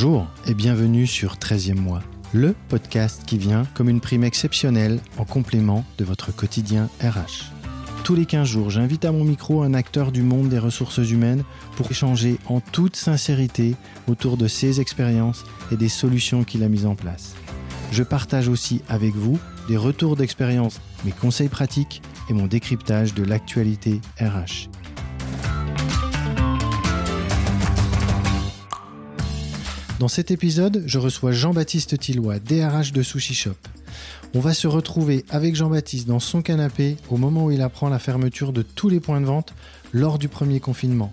Bonjour et bienvenue sur 13e mois, le podcast qui vient comme une prime exceptionnelle en complément de votre quotidien RH. Tous les 15 jours, j'invite à mon micro un acteur du monde des ressources humaines pour échanger en toute sincérité autour de ses expériences et des solutions qu'il a mises en place. Je partage aussi avec vous des retours d'expérience, mes conseils pratiques et mon décryptage de l'actualité RH. Dans cet épisode, je reçois Jean-Baptiste Tillois, DRH de Sushi Shop. On va se retrouver avec Jean-Baptiste dans son canapé au moment où il apprend la fermeture de tous les points de vente lors du premier confinement.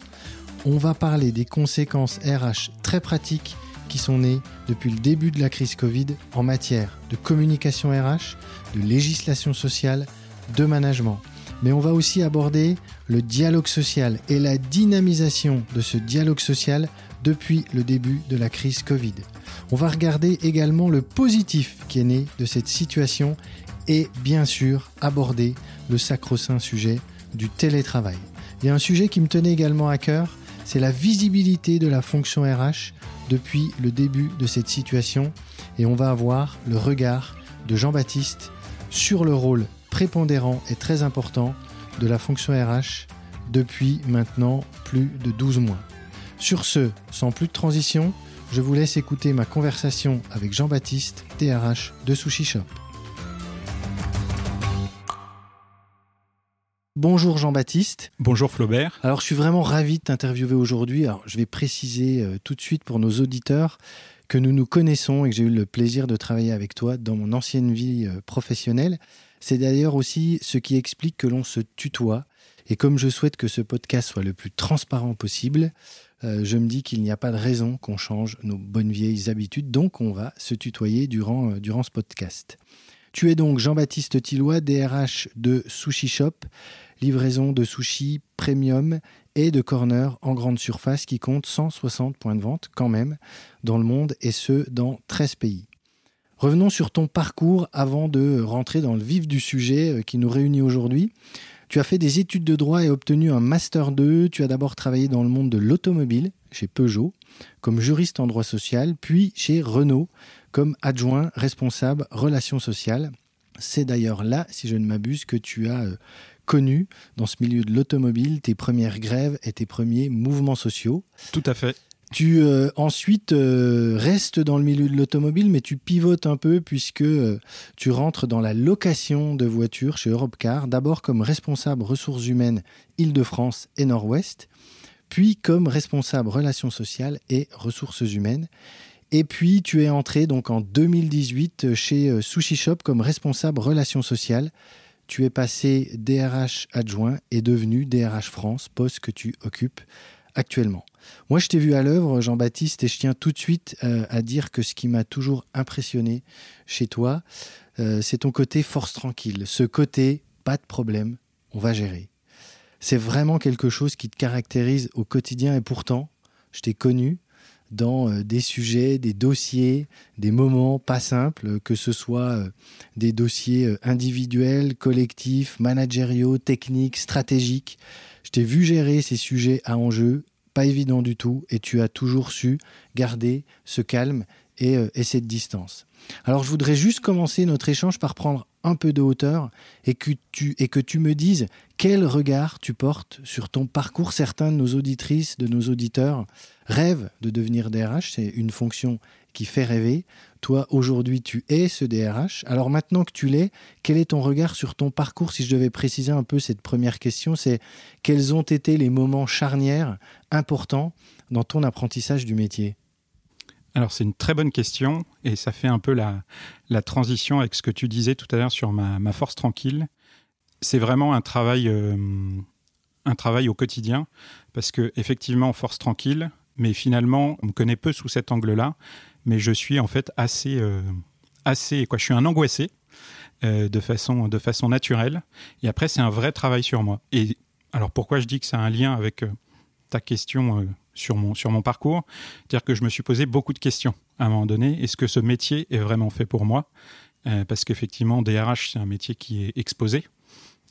On va parler des conséquences RH très pratiques qui sont nées depuis le début de la crise Covid en matière de communication RH, de législation sociale, de management. Mais on va aussi aborder le dialogue social et la dynamisation de ce dialogue social depuis le début de la crise Covid. On va regarder également le positif qui est né de cette situation et bien sûr aborder le sacro-saint sujet du télétravail. Il y a un sujet qui me tenait également à cœur, c'est la visibilité de la fonction RH depuis le début de cette situation et on va avoir le regard de Jean-Baptiste sur le rôle prépondérant et très important de la fonction RH depuis maintenant plus de 12 mois. Sur ce, sans plus de transition, je vous laisse écouter ma conversation avec Jean-Baptiste, TRH de Sushi Shop. Bonjour Jean-Baptiste. Bonjour Flaubert. Alors je suis vraiment ravi de t'interviewer aujourd'hui. Alors je vais préciser euh, tout de suite pour nos auditeurs que nous nous connaissons et que j'ai eu le plaisir de travailler avec toi dans mon ancienne vie euh, professionnelle. C'est d'ailleurs aussi ce qui explique que l'on se tutoie. Et comme je souhaite que ce podcast soit le plus transparent possible, euh, je me dis qu'il n'y a pas de raison qu'on change nos bonnes vieilles habitudes, donc on va se tutoyer durant, euh, durant ce podcast. Tu es donc Jean-Baptiste Tillois, DRH de Sushi Shop, livraison de sushi premium et de corner en grande surface qui compte 160 points de vente quand même dans le monde et ce dans 13 pays. Revenons sur ton parcours avant de rentrer dans le vif du sujet euh, qui nous réunit aujourd'hui. Tu as fait des études de droit et obtenu un Master 2. Tu as d'abord travaillé dans le monde de l'automobile, chez Peugeot, comme juriste en droit social, puis chez Renault, comme adjoint responsable relations sociales. C'est d'ailleurs là, si je ne m'abuse, que tu as euh, connu dans ce milieu de l'automobile tes premières grèves et tes premiers mouvements sociaux. Tout à fait. Tu euh, ensuite euh, restes dans le milieu de l'automobile, mais tu pivotes un peu puisque euh, tu rentres dans la location de voitures chez Europcar, d'abord comme responsable ressources humaines Île-de-France et Nord-Ouest, puis comme responsable relations sociales et ressources humaines. Et puis tu es entré donc en 2018 chez Sushi Shop comme responsable relations sociales. Tu es passé DRH adjoint et devenu DRH France, poste que tu occupes actuellement. Moi, je t'ai vu à l'œuvre, Jean-Baptiste, et je tiens tout de suite euh, à dire que ce qui m'a toujours impressionné chez toi, euh, c'est ton côté force tranquille. Ce côté, pas de problème, on va gérer. C'est vraiment quelque chose qui te caractérise au quotidien, et pourtant, je t'ai connu dans euh, des sujets, des dossiers, des moments pas simples, que ce soit des dossiers individuels, collectifs, managériaux, techniques, stratégiques. Je t'ai vu gérer ces sujets à enjeu pas évident du tout, et tu as toujours su garder ce calme et, euh, cette distance. Alors je voudrais juste commencer notre échange par prendre un peu de hauteur et tu, et que tu me dises quel regard tu portes sur ton parcours. Certains de nos auditrices, de nos auditeurs rêvent de devenir DRH, c'est une fonction qui fait rêver. Toi, aujourd'hui, tu es ce DRH. Alors maintenant que tu l'es, quel est ton regard sur ton parcours Si je devais préciser un peu cette première question, c'est quels ont été les moments charnières importants dans ton apprentissage du métier? Alors c'est une très bonne question et ça fait un peu la, transition avec ce que tu disais tout à l'heure sur ma, force tranquille. C'est vraiment un travail, euh, un travail au quotidien parce que effectivement force tranquille, mais finalement on me connaît peu sous cet angle-là mais je suis en fait assez, euh, assez quoi, je suis un angoissé euh, de façon, de façon naturelle. Et après, c'est un vrai travail sur moi. Et alors, pourquoi je dis que ça a un lien avec euh, ta question sur mon, sur mon parcours? C'est-à-dire que je me suis posé beaucoup de questions à un moment donné. Est-ce que ce métier est vraiment fait pour moi? Parce qu'effectivement, DRH, c'est un métier qui est exposé.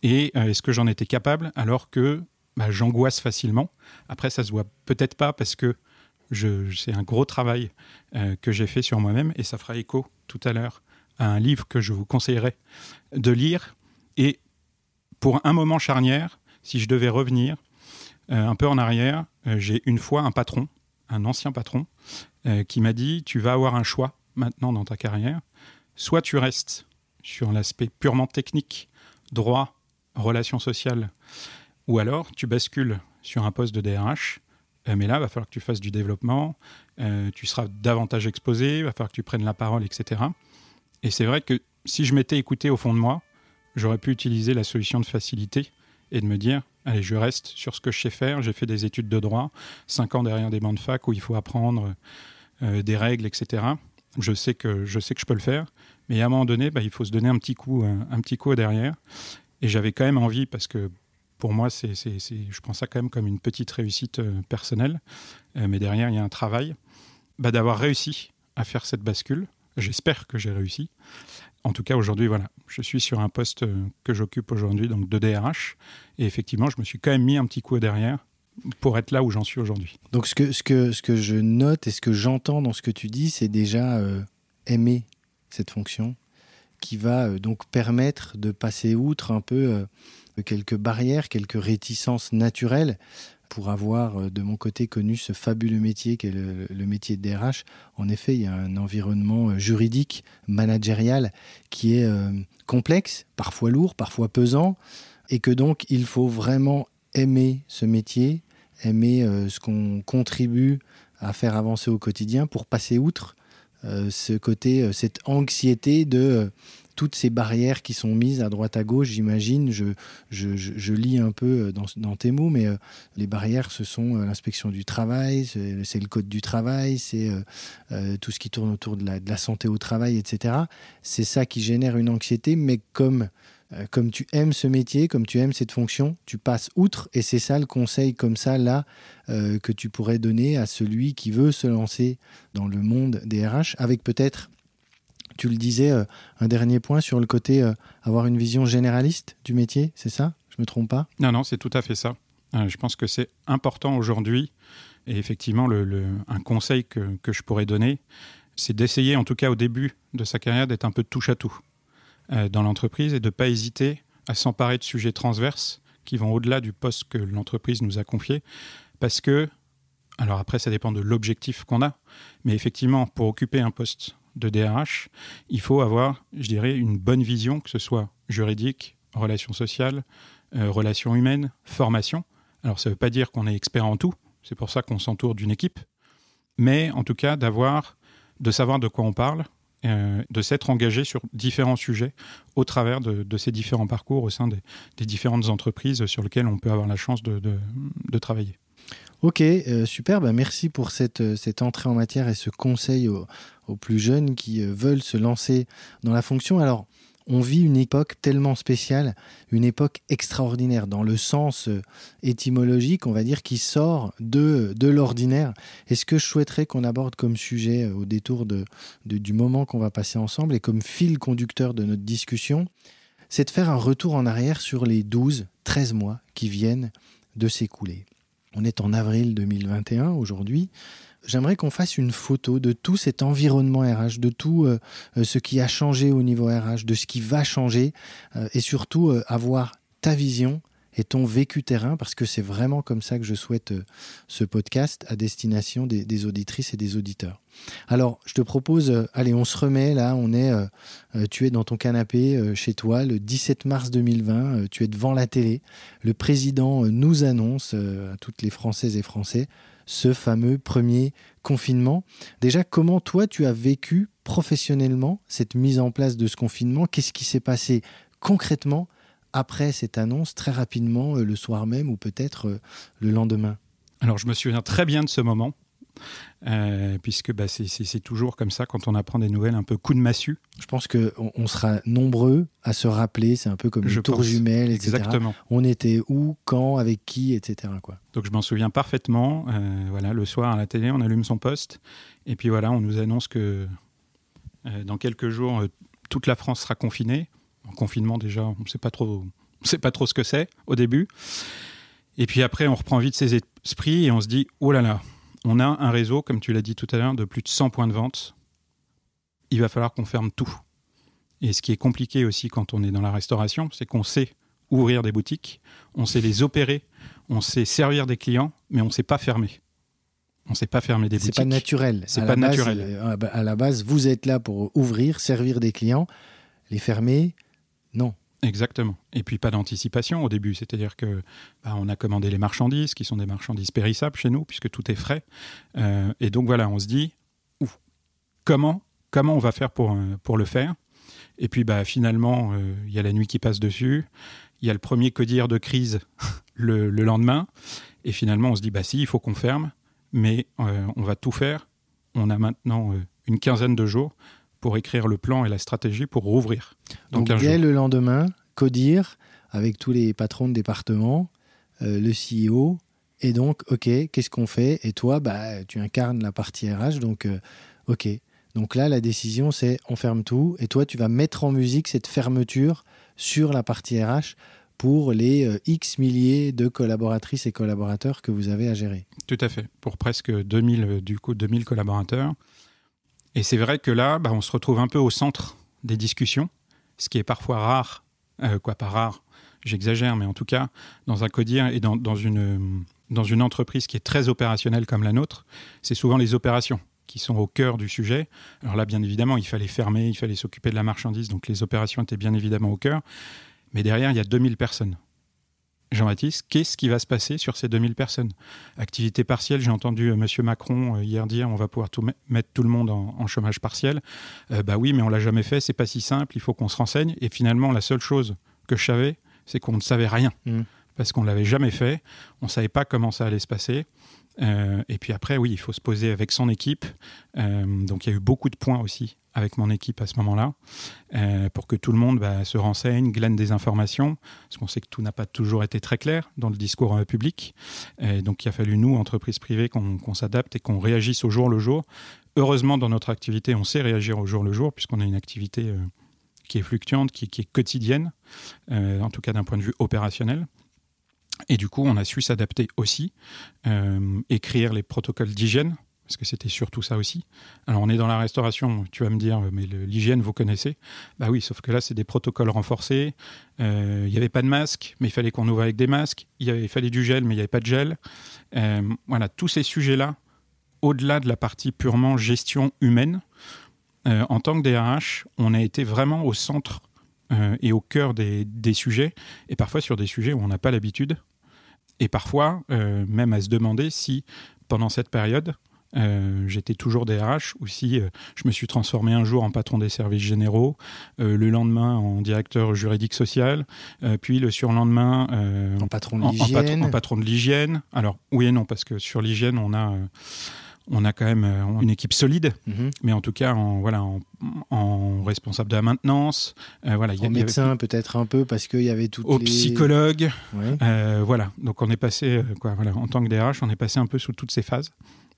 Et est-ce que j'en étais capable? Alors que bah, j'angoisse facilement Après, ça se voit peut-être pas parce que c'est un gros travail que j'ai fait sur moi-même et ça fera écho tout à l'heure à un livre que je vous conseillerais de lire. Et pour un moment charnière, si je devais revenir un peu en arrière, j'ai une fois un patron, un ancien patron, qui m'a dit, tu vas avoir un choix maintenant dans ta carrière. Soit tu restes sur l'aspect purement technique, droit, relations sociales, ou alors tu bascules sur un poste de DRH, euh, mais là, il va falloir que tu fasses du développement, euh, tu seras davantage exposé, il va falloir que tu prennes la parole, etc. Et c'est vrai que si je m'étais écouté au fond de moi, j'aurais pu utiliser la solution de facilité et de me dire, allez, je reste sur ce que je sais faire, j'ai fait des études de droit, cinq ans derrière des bancs de fac où il faut apprendre euh, des règles, etc. Je sais, que, je sais que je peux le faire, mais à un moment donné, bah, il faut se donner un petit coup, un, petit coup derrière. Et j'avais quand même envie, parce que pour moi, c'est, je prends ça quand même comme une petite réussite euh, personnelle, euh, mais derrière, il y a un travail, bah, d'avoir réussi à faire cette bascule. J'espère que j'ai réussi. En tout cas, aujourd'hui, voilà, je suis sur un poste euh, que j'occupe aujourd'hui, donc de DRH, et effectivement, je me suis quand même mis un petit coup derrière pour être là où j'en suis aujourd'hui. Donc, ce que, ce, que, ce que je note et ce que j'entends dans ce que tu dis, c'est déjà aimer cette fonction, qui va donc permettre de passer outre un peu quelques barrières, quelques réticences naturelles pour avoir euh, de mon côté connu ce fabuleux métier qu'est le, le, métier de DRH. En effet, il y a un environnement juridique, managérial qui est complexe, parfois lourd, parfois pesant, et que donc il faut vraiment aimer ce métier, aimer ce qu'on contribue à faire avancer au quotidien pour passer outre euh, ce côté, euh, cette anxiété de euh, toutes ces barrières qui sont mises à droite à gauche, j'imagine, je, je, lis un peu dans, tes mots, mais les barrières, ce sont l'inspection du travail, c'est le code du travail, c'est tout ce qui tourne autour de la, santé au travail, etc. C'est ça qui génère une anxiété, mais comme euh, comme tu aimes ce métier, comme tu aimes cette fonction, tu passes outre. Et c'est ça le conseil comme ça, là, euh, que tu pourrais donner à celui qui veut se lancer dans le monde des RH, avec peut-être, tu le disais, euh, un dernier point sur le côté avoir une vision généraliste du métier, c'est ça? Je me trompe pas? Non, non, c'est tout à fait ça. je pense que c'est important aujourd'hui. Et effectivement, un conseil que, que je pourrais donner, c'est d'essayer, en tout cas au début de sa carrière, d'être un peu touche à tout. Euh, dans l'entreprise et de ne pas hésiter à s'emparer de sujets transverses qui vont au-delà du poste que l'entreprise nous a confié. Parce que, alors après, ça dépend de l'objectif qu'on a, mais effectivement, pour occuper un poste de DRH, il faut avoir, je dirais, une bonne vision, que ce soit juridique, relations sociales, euh, relations humaines, formation. Alors ça ne veut pas dire qu'on est expert en tout, c'est pour ça qu'on s'entoure d'une équipe, mais en tout cas d'avoir, de savoir de quoi on parle, euh, de s'être engagé sur différents sujets au travers de, ces différents parcours au sein des, différentes entreprises sur lesquelles on peut avoir la chance de, travailler. Ok, euh, super, bah, merci pour cette, cette, entrée en matière et ce conseil aux, plus jeunes qui euh, veulent se lancer dans la fonction. Alors, on vit une époque tellement spéciale, une époque extraordinaire, dans le sens euh, étymologique, on va dire, qui sort de, de l'ordinaire. Et ce que je souhaiterais qu'on aborde comme sujet euh, au détour du moment qu'on va passer ensemble et comme fil conducteur de notre discussion, c'est de faire un retour en arrière sur les 12, 13 mois qui viennent de s'écouler. On est en avril 2021 aujourd'hui. J'aimerais qu'on fasse une photo de tout cet environnement RH, de tout euh, euh, ce qui a changé au niveau RH, de ce qui va changer, euh, et surtout avoir ta vision et ton vécu terrain, parce que c'est vraiment comme ça que je souhaite ce podcast à destination des, auditrices et des auditeurs. Alors, je te propose, allez, on se remet là, on est, tu es dans ton canapé chez toi le 17 mars 2020, tu es devant la télé, le président nous annonce à toutes les Françaises et Français ce fameux premier confinement. Déjà, comment toi, tu as vécu professionnellement cette mise en place de ce confinement? Qu'est-ce qui s'est passé concrètement après cette annonce, très rapidement, euh, le soir même ou peut-être euh, le lendemain Alors, je me souviens très bien de ce moment. Euh, puisque bah, c'est toujours comme ça quand on apprend des nouvelles un peu coup de massue. Je pense qu'on on sera nombreux à se rappeler, c'est un peu comme une tour jumelle, etc. Exactement. On était où, quand, avec qui, etc. Quoi. Donc je m'en souviens parfaitement. Euh, voilà, le soir à la télé, on allume son poste, et puis voilà, on nous annonce que euh, dans quelques jours, toute la France sera confinée. En confinement déjà, on ne sait pas trop, sait pas trop ce que c'est au début. Et puis après, on reprend vite ses esprits et on se dit, oh là là, on a un réseau, comme tu l'as dit tout à l'heure, de plus de 100 points de vente. Il va falloir qu'on ferme tout. Et ce qui est compliqué aussi quand on est dans la restauration, c'est qu'on sait ouvrir des boutiques, on sait les opérer, on sait servir des clients, mais on ne sait pas fermer. On ne sait pas fermer des boutiques. C'est pas naturel. C'est pas naturel. Euh, à la base, vous êtes là pour ouvrir, servir des clients. Les fermer, non. Exactement. Et puis pas d'anticipation au début, c'est-à-dire que bah, on a commandé les marchandises, qui sont des marchandises périssables chez nous, puisque tout est frais. Euh, et donc voilà, on se dit, comment, comment on va faire pour, euh, le faire? Et puis bah, finalement, il y a la nuit qui passe dessus, il y a le premier codir de crise le, le, lendemain, et finalement on se dit, bah si, il faut qu'on ferme mais euh, on va tout faire. On a maintenant euh, une quinzaine de jours pour écrire le plan et la stratégie pour rouvrir. Donc dès le lendemain, CODIR, avec tous les patrons de département, euh, le CEO, et donc, OK, qu'est-ce qu'on fait? Et toi, bah, tu incarnes la partie RH, donc, OK. Donc là, la décision, c'est on ferme tout, et toi, tu vas mettre en musique cette fermeture sur la partie RH pour les euh, X milliers de collaboratrices et collaborateurs que vous avez à gérer. Tout à fait, pour presque 2000, euh, du coup, 2000 collaborateurs. Et c'est vrai que là, bah, on se retrouve un peu au centre des discussions, ce qui est parfois rare, euh, quoi, pas rare, j'exagère, mais en tout cas, dans un codir et dans, une, dans une entreprise qui est très opérationnelle comme la nôtre, c'est souvent les opérations qui sont au cœur du sujet. Alors là, bien évidemment, il fallait fermer, il fallait s'occuper de la marchandise, donc les opérations étaient bien évidemment au cœur. Mais derrière, il y a 2000 personnes. Jean-Baptiste, qu'est-ce qui va se passer sur ces 2000 personnes? Activité partielle, j'ai entendu euh, M. Macron euh, hier dire on va pouvoir mettre tout le monde en, chômage partiel. Euh, bah oui, mais on l'a jamais fait, c'est pas si simple, il faut qu'on se renseigne. Et finalement, la seule chose que je savais, c'est qu'on ne savait rien. Mmh. Parce qu'on ne l'avait jamais fait, on ne savait pas comment ça allait se passer. Euh, et puis après, oui, il faut se poser avec son équipe. Euh, donc il y a eu beaucoup de points aussi avec mon équipe à ce moment-là, euh, pour que tout le monde bah, se renseigne, glane des informations, parce qu'on sait que tout n'a pas toujours été très clair dans le discours public. donc il a fallu, nous, entreprises privées, qu'on s'adapte et qu'on réagisse au jour le jour. Heureusement, dans notre activité, on sait réagir au jour le jour, puisqu'on a une activité qui est fluctuante, qui, qui est quotidienne, en tout cas d'un point de vue opérationnel. Et du coup, on a su s'adapter aussi, euh, écrire les protocoles d'hygiène, parce que c'était surtout ça aussi. Alors, on est dans la restauration, tu vas me dire, mais l'hygiène, vous connaissez Bah oui, sauf que là, c'est des protocoles renforcés. Euh, il n'y avait pas de masque, mais il fallait qu'on ouvre avec des masques. Il, fallait du gel, mais il n'y avait pas de gel. Euh, voilà, tous ces sujets-là, au-delà de la partie purement gestion humaine, en tant que DRH, on a été vraiment au centre euh, et au cœur des, sujets, et parfois sur des sujets où on n'a pas l'habitude, et parfois euh, même à se demander si pendant cette période, euh, j'étais toujours DRH ou si je me suis transformé un jour en patron des services généraux, le lendemain en directeur juridique social, puis le surlendemain en patron de l'hygiène. en, patron de l'hygiène. Alors oui et non, parce que sur l'hygiène, on a on a quand même euh, une équipe solide, mhm. mais en tout cas, en, voilà, en, responsable de la maintenance. Euh, voilà, en médecin peut-être un peu parce qu'il y avait tout. Au psychologue. Euh, voilà, donc on est passé, quoi, voilà, en tant que DRH, on est passé un peu sous toutes ces phases.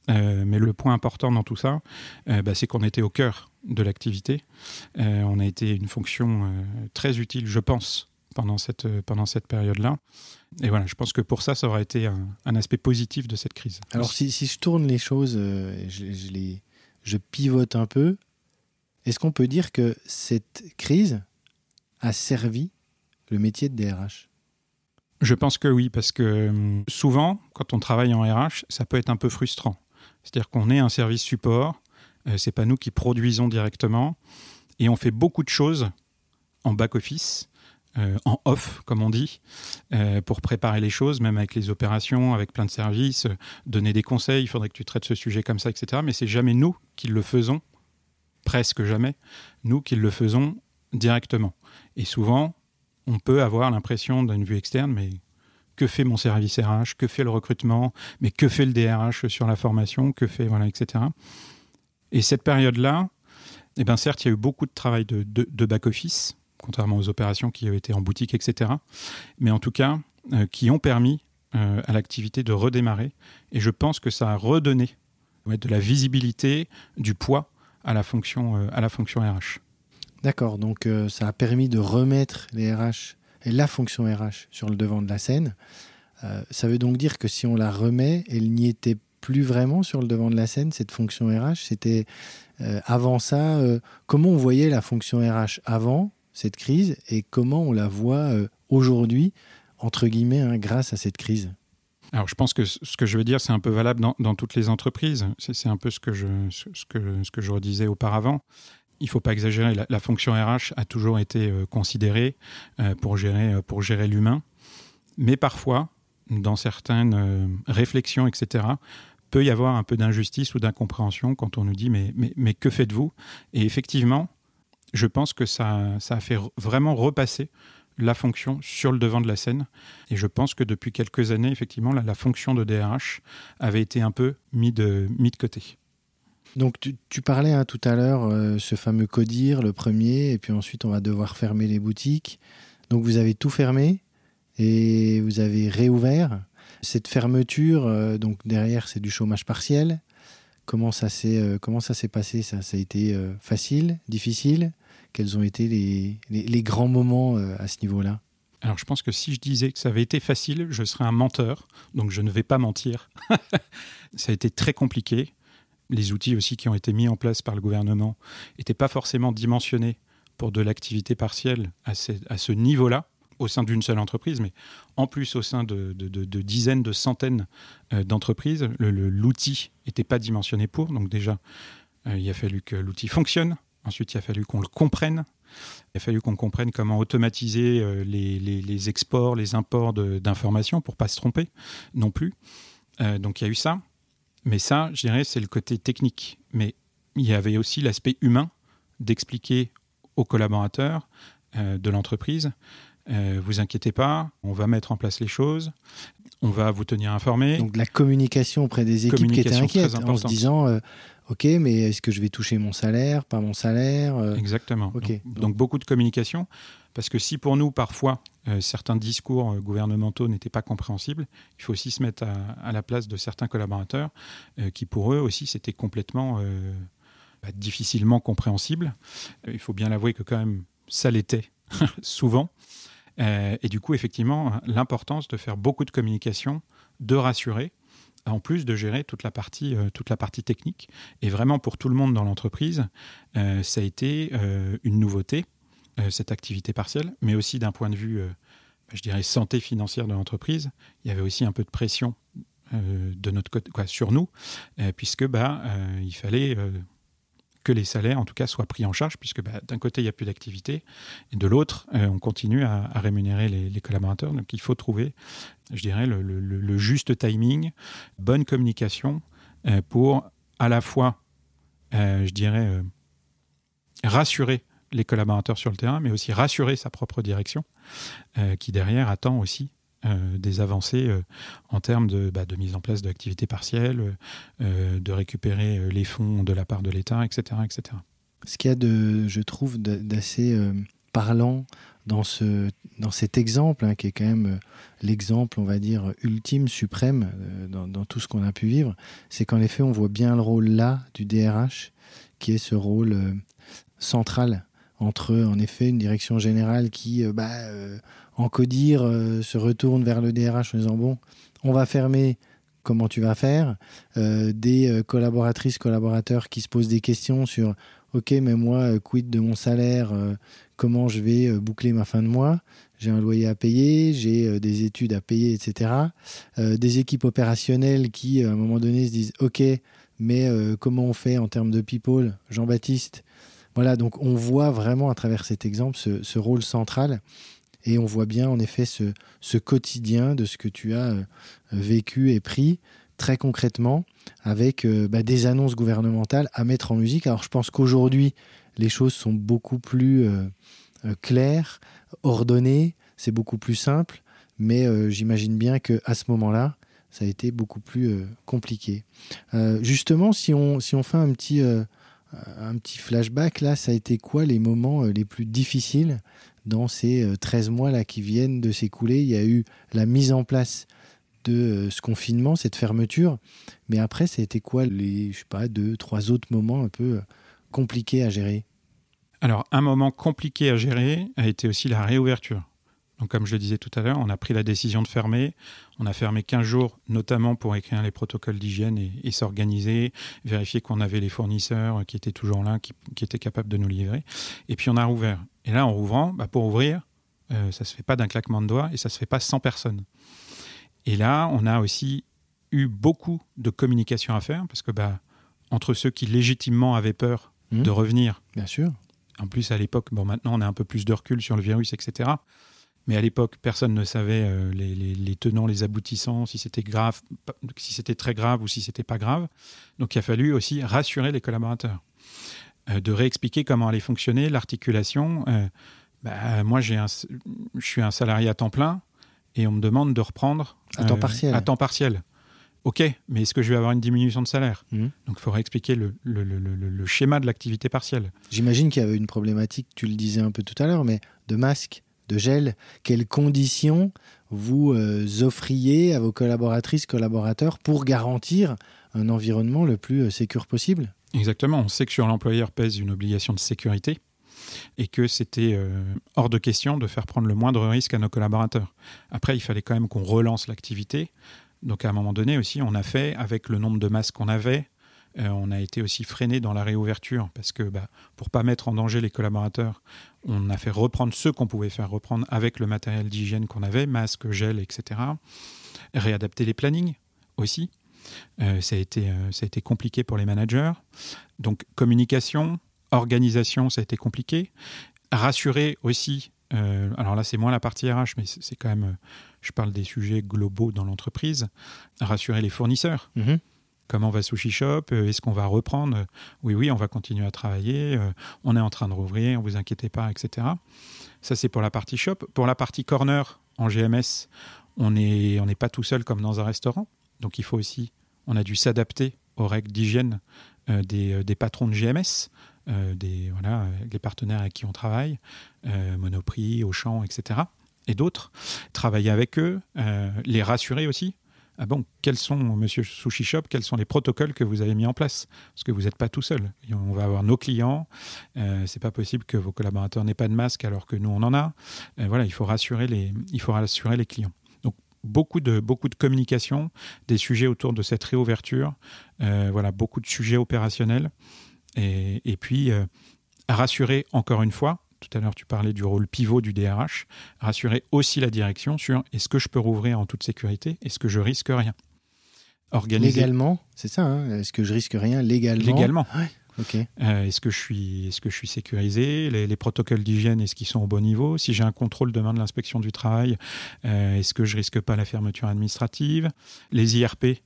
mais le point important dans tout ça, bah, c'est qu'on était au cœur de l'activité. on a été une fonction très utile, je pense, pendant cette, pendant cette période-là. Et voilà, je pense que pour ça, ça aurait été un, aspect positif de cette crise. Alors, si, je tourne les choses, euh, je, je, les, je pivote un peu, est-ce qu'on peut dire que cette crise a servi le métier de DRH Je pense que oui, parce que hum, souvent, quand on travaille en RH, ça peut être un peu frustrant. C'est-à-dire qu'on est un service support, euh, c'est pas nous qui produisons directement, et on fait beaucoup de choses en back-office euh, en off, comme on dit, euh, pour préparer les choses, même avec les opérations, avec plein de services, euh, donner des conseils, il faudrait que tu traites ce sujet comme ça, etc. Mais c'est jamais nous qui le faisons, presque jamais, nous qui le faisons directement. Et souvent, on peut avoir l'impression d'une vue externe, mais que fait mon service RH, que fait le recrutement, mais que fait le DRH sur la formation, que fait, voilà, etc. Et cette période-là, eh ben certes, il y a eu beaucoup de travail de back-office, contrairement aux opérations qui été en boutique, etc. Mais en tout cas, euh, qui ont permis euh, à l'activité de redémarrer. Et je pense que ça a redonné de la visibilité, du poids à la fonction, euh, à la fonction RH. D'accord, donc ça a permis de remettre les RH et la fonction RH sur le devant de la scène. ça veut donc dire que si on la remet, elle n'y était plus vraiment sur le devant de la scène, cette fonction RH. C'était avant ça, comment on voyait la fonction RH avant? Cette crise et comment on la voit aujourd'hui, entre guillemets, hein, grâce à cette crise? Alors, je pense que ce que je veux dire, c'est un peu valable dans, toutes les entreprises. C'est un peu ce que, je, ce, que, ce que je redisais auparavant. Il ne faut pas exagérer. La, fonction RH a toujours été euh, considérée euh, pour gérer, euh, pour gérer l'humain. Mais parfois, dans certaines réflexions, etc., peut y avoir un peu d'injustice ou d'incompréhension quand on nous dit mais, mais, mais que faites-vous? Et effectivement, je pense que ça, ça a fait vraiment repasser la fonction sur le devant de la scène. Et je pense que depuis quelques années, effectivement, la, fonction de DRH avait été un peu mis de, mis de côté. Donc tu, parlais hein, tout à l'heure, euh, ce fameux codir, le premier, et puis ensuite on va devoir fermer les boutiques. Donc vous avez tout fermé et vous avez réouvert. Cette fermeture, euh, donc derrière c'est du chômage partiel. Comment ça s'est euh, passé? Ça, ça a été facile, difficile? Quels ont été les, grands moments euh, à ce niveau-là alors je pense que si je disais que ça avait été facile, je serais un menteur, donc je ne vais pas mentir. ça a été très compliqué. Les outils aussi qui ont été mis en place par le gouvernement n'étaient pas forcément dimensionnés pour de l'activité partielle à ce, niveau-là, au sein d'une seule entreprise, mais en plus au sein de, dizaines, de centaines euh, d'entreprises. L'outil n'était pas dimensionné pour, donc déjà, euh, il a fallu que l'outil fonctionne, Ensuite, il a fallu qu'on le comprenne. Il a fallu qu'on comprenne comment automatiser euh, les, exports, les imports d'informations pour pas se tromper non plus. Euh, donc il y a eu ça. Mais ça, je dirais, c'est le côté technique. Mais il y avait aussi l'aspect humain d'expliquer aux collaborateurs euh, de l'entreprise vous inquiétez pas, on va mettre en place les choses, on va vous tenir informé. Donc la communication auprès des équipes qui étaient inquiètes en se disant Ok, mais est-ce que je vais toucher mon salaire, pas mon salaire euh? Exactement. Donc, beaucoup de communication, parce que si pour nous, parfois, euh, certains discours euh, gouvernementaux n'étaient pas compréhensibles, il faut aussi se mettre à, la place de certains collaborateurs qui, pour eux aussi, c'était complètement bah, difficilement compréhensible. il faut bien l'avouer que quand même, ça l'était souvent. et du coup, effectivement, l'importance de faire beaucoup de communication, de rassurer, en plus de gérer toute la partie, euh, toute la partie technique. Et vraiment, pour tout le monde dans l'entreprise, euh, ça a été euh, une nouveauté, cette activité partielle, mais aussi d'un point de vue, je dirais, santé financière de l'entreprise. Il y avait aussi un peu de pression de notre côté, sur nous, puisque bah, il fallait que les salaires, en tout cas, soient pris en charge, puisque bah, d'un côté, il n'y a plus d'activité, et de l'autre, euh, on continue à, rémunérer les, collaborateurs. Donc, il faut trouver, je dirais, le, juste timing, bonne communication euh, pour à la fois, euh, je dirais, rassurer les collaborateurs sur le terrain, mais aussi rassurer sa propre direction, qui derrière attend aussi euh, des avancées euh, en termes de, bah, de, mise en place d'activités partielles, euh, de récupérer les fonds de la part de l'État, etc., etc. Ce qu'il y a de, je trouve, d'assez parlant dans, ce, dans cet exemple, hein, qui est quand même l'exemple, on va dire, ultime, suprême dans tout ce qu'on a pu vivre, c'est qu'en effet, on voit bien le rôle là du DRH, qui est ce rôle central entre, en effet, une direction générale qui, bah, en codir euh, se retourne vers le DRH en disant bon, on va fermer, comment tu vas faire euh, Des euh, collaboratrices, collaborateurs qui se posent des questions sur ok, mais moi, quid de mon salaire Comment je vais boucler ma fin de mois j'ai un loyer à payer, j'ai des études à payer, etc. des équipes opérationnelles qui, à un moment donné, se disent OK, mais comment on fait en termes de people? Jean-Baptiste. Voilà, donc on voit vraiment à travers cet exemple ce rôle central et on voit bien en effet ce, quotidien de ce que tu as euh, vécu et pris très concrètement avec euh, bah, des annonces gouvernementales à mettre en musique. Alors je pense qu'aujourd'hui, les choses sont beaucoup plus euh, claires, ordonnées, c'est beaucoup plus simple, mais j'imagine bien qu'à ce moment-là, ça a été beaucoup plus compliqué. justement, si on, si on fait un petit, un petit flashback, là, ça a été quoi les moments les plus difficiles dans ces 13 euh, mois-là qui viennent de s'écouler? Il y a eu la mise en place de euh, ce confinement, cette fermeture. Mais après, ça a été quoi les, je sais pas, deux, trois autres moments un peu euh, compliqués à gérer? Alors, un moment compliqué à gérer a été aussi la réouverture Donc, comme je le disais tout à l'heure, on a pris la décision de fermer. On a fermé 15 jours, notamment pour écrire les protocoles d'hygiène et, s'organiser, vérifier qu'on avait les fournisseurs qui étaient toujours là, qui, étaient capables de nous livrer. Et puis, on a rouvert. Et là, en rouvrant, bah, pour ouvrir, euh, ça ne se fait pas d'un claquement de doigts et ça ne se fait pas sans personne. Et là, on a aussi eu beaucoup de communication à faire parce que bah, entre ceux qui légitimement avaient peur mmh. de revenir. Bien sûr. En plus, à l'époque, bon, maintenant, on a un peu plus de recul sur le virus, etc. Mais à l'époque, personne ne savait euh, les, tenants, les aboutissants, si c'était grave, si c'était très grave ou si c'était pas grave. Donc, il a fallu aussi rassurer les collaborateurs, euh, de réexpliquer comment allait fonctionner l'articulation. Euh, bah, moi, j'ai je suis un salarié à temps plein et on me demande de reprendre à temps partiel. À temps partiel. Ok, mais est-ce que je vais avoir une diminution de salaire? Mmh. Donc, il faudrait expliquer le, le schéma de l'activité partielle. J'imagine qu'il y avait une problématique, tu le disais un peu tout à l'heure, mais de masques de gel, quelles conditions vous euh, offriez à vos collaboratrices, collaborateurs pour garantir un environnement le plus euh, sécur possible? Exactement, on sait que sur l'employeur pèse une obligation de sécurité et que c'était euh, hors de question de faire prendre le moindre risque à nos collaborateurs. Après, il fallait quand même qu'on relance l'activité. Donc à un moment donné aussi, on a fait, avec le nombre de masques qu'on avait, on a été aussi freiné dans la réouverture parce que bah, pour pas mettre en danger les collaborateurs, on a fait reprendre ce qu'on pouvait faire reprendre avec le matériel d'hygiène qu'on avait, masques, gel, etc. Réadapter les plannings aussi. Euh, ça, a été, euh, ça a été compliqué pour les managers. Donc communication, organisation, ça a été compliqué. Rassurer aussi alors là, c'est moins la partie RH, mais c'est quand même, je parle des sujets globaux dans l'entreprise, rassurer les fournisseurs. Mm-hmm. Comment va Sushi Shop? Euh, Est-ce qu'on va reprendre? Oui, oui, on va continuer à travailler. Euh, on est en train de rouvrir, ne vous inquiétez pas, etc. Ça, c'est pour la partie shop. Pour la partie corner en GMS, on n'est on pas tout seul comme dans un restaurant. Donc, il faut aussi, on a dû s'adapter aux règles d'hygiène euh, des, patrons de GMS, des, voilà, partenaires avec qui on travaille, Monoprix, Auchan, etc. Et d'autres. Travailler avec eux, les rassurer aussi ah bon, quels sont, monsieur Sushi Shop, quels sont les protocoles que vous avez mis en place? Parce que vous n'êtes pas tout seul. on va avoir nos clients. Euh, c'est pas possible que vos collaborateurs n'aient pas de masque alors que nous, on en a. Euh, voilà, il faut rassurer les, clients. Donc, beaucoup de, communication, des sujets autour de cette réouverture. Euh, voilà, beaucoup de sujets opérationnels. Et, et puis, rassurer encore une fois, tout à l'heure tu parlais du rôle pivot du DRH, rassurer aussi la direction sur est-ce que je peux rouvrir en toute sécurité, est-ce que je risque rien? Organiser... Légalement, c'est ça, hein est-ce que je risque rien légalement? Légalement. Ok. Euh, est-ce que je suis, est-ce que je suis sécurisé? Les, protocoles d'hygiène, est-ce qu'ils sont au bon niveau? Si j'ai un contrôle demain de l'inspection du travail, euh, est-ce que je risque pas la fermeture administrative? Les IRP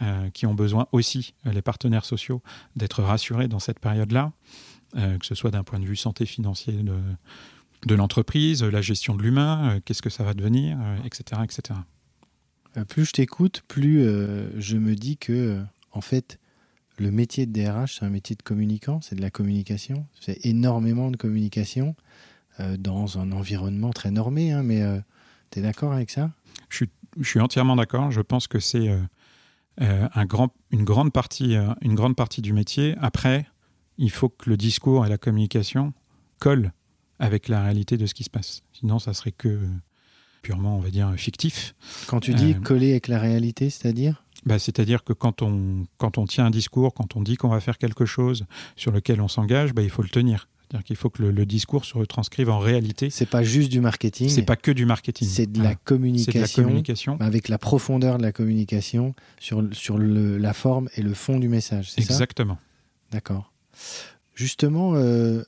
euh, qui ont besoin aussi, les partenaires sociaux, d'être rassurés dans cette période-là. Euh, que ce soit d'un point de vue santé financière de, de l'entreprise, la gestion de l'humain, euh, qu'est-ce que ça va devenir, etc., euh, etc. Plus je t'écoute, plus je me dis que, en fait, le métier de DRH, c'est un métier de communicant, c'est de la communication, c'est énormément de communication dans un environnement très normé, hein, mais tu es d'accord avec ça? Je suis, je suis, entièrement d'accord. Je pense que c'est un grand, une, grande partie, une grande partie du métier. Après, il faut que le discours et la communication collent avec la réalité de ce qui se passe. Sinon, ça serait que purement, on va dire, fictif. Quand tu dis euh, coller avec la réalité, c'est-à-dire? Bah, C'est-à-dire que quand on, quand on tient un discours, quand on dit qu'on va faire quelque chose sur lequel on s'engage, bah, il faut le tenir. C'est-à-dire qu'il faut que le, discours se retranscrive en réalité. C'est pas juste du marketing. C'est pas que du marketing. C'est de, la communication, de la communication. Avec la profondeur de la communication sur, sur le, la forme et le fond du message. Exactement. D'accord. Justement, euh,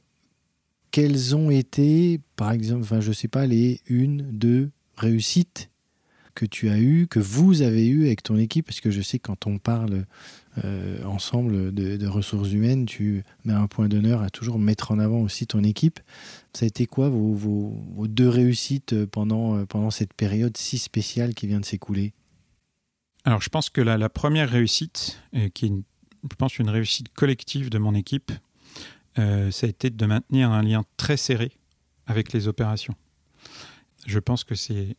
quelles ont été, par exemple, enfin, je sais pas, les une, deux réussites que tu as eues, que vous avez eues avec ton équipe? Parce que je sais quand on parle euh, ensemble de, ressources humaines, tu mets un point d'honneur à toujours mettre en avant aussi ton équipe. Ça a été quoi vos, deux réussites pendant, pendant cette période si spéciale qui vient de s'écouler? Alors, je pense que la, la première réussite, qui est, je pense, une réussite collective de mon équipe, euh, ça a été de maintenir un lien très serré avec les opérations. Je pense que c'est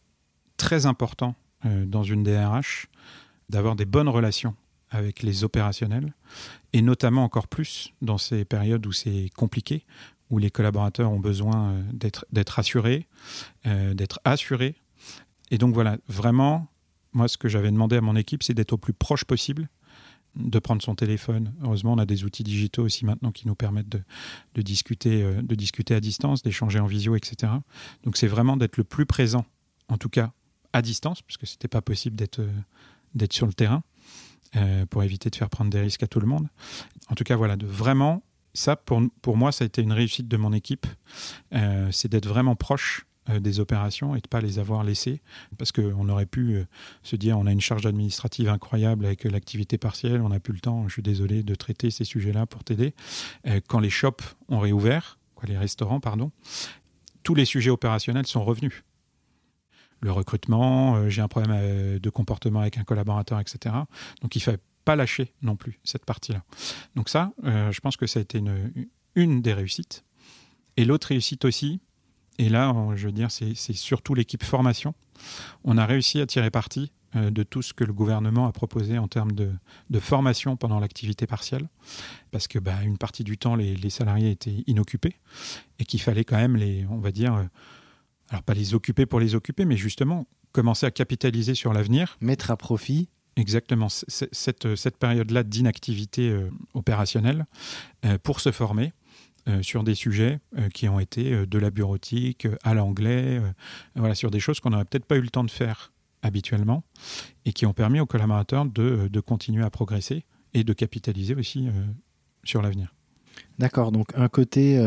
très important euh, dans une DRH d'avoir des bonnes relations avec les opérationnels, et notamment encore plus dans ces périodes où c'est compliqué, où les collaborateurs ont besoin d'être assurés, d'être assurés. Et donc voilà, vraiment, moi, ce que j'avais demandé à mon équipe, c'est d'être au plus proche possible de prendre son téléphone. Heureusement, on a des outils digitaux aussi maintenant qui nous permettent de, discuter, euh, de discuter à distance, d'échanger en visio, etc. Donc c'est vraiment d'être le plus présent, en tout cas à distance, puisque ce n'était pas possible d'être euh, sur le terrain euh, pour éviter de faire prendre des risques à tout le monde. En tout cas, voilà, de vraiment, ça pour, pour moi, ça a été une réussite de mon équipe, c'est d'être vraiment proche des opérations et de ne pas les avoir laissées. Parce qu'on aurait pu euh, se dire on a une charge administrative incroyable avec l'activité partielle, on n'a plus le temps, je suis désolé, de traiter ces sujets-là pour t'aider. Euh, quand les shops ont réouvert, les restaurants, pardon, tous les sujets opérationnels sont revenus. Le recrutement, j'ai un problème de comportement avec un collaborateur, etc. Donc il ne fallait pas lâcher non plus cette partie-là. Donc ça, je pense que ça a été une des réussites. Et l'autre réussite aussi, et là, je veux dire, c'est surtout l'équipe formation. On a réussi à tirer parti euh, de tout ce que le gouvernement a proposé en termes de, formation pendant l'activité partielle, parce que bah, une partie du temps, les, salariés étaient inoccupés et qu'il fallait quand même les, on va dire, euh, alors pas les occuper pour les occuper, mais justement commencer à capitaliser sur l'avenir. Mettre à profit Exactement, cette, cette période-là d'inactivité euh, opérationnelle pour se former euh, sur des sujets euh, qui ont été euh, de la bureautique à l'anglais, voilà, sur des choses qu'on n'aurait peut-être pas eu le temps de faire habituellement et qui ont permis aux collaborateurs de, de continuer à progresser et de capitaliser aussi sur l'avenir. D'accord, donc un côté,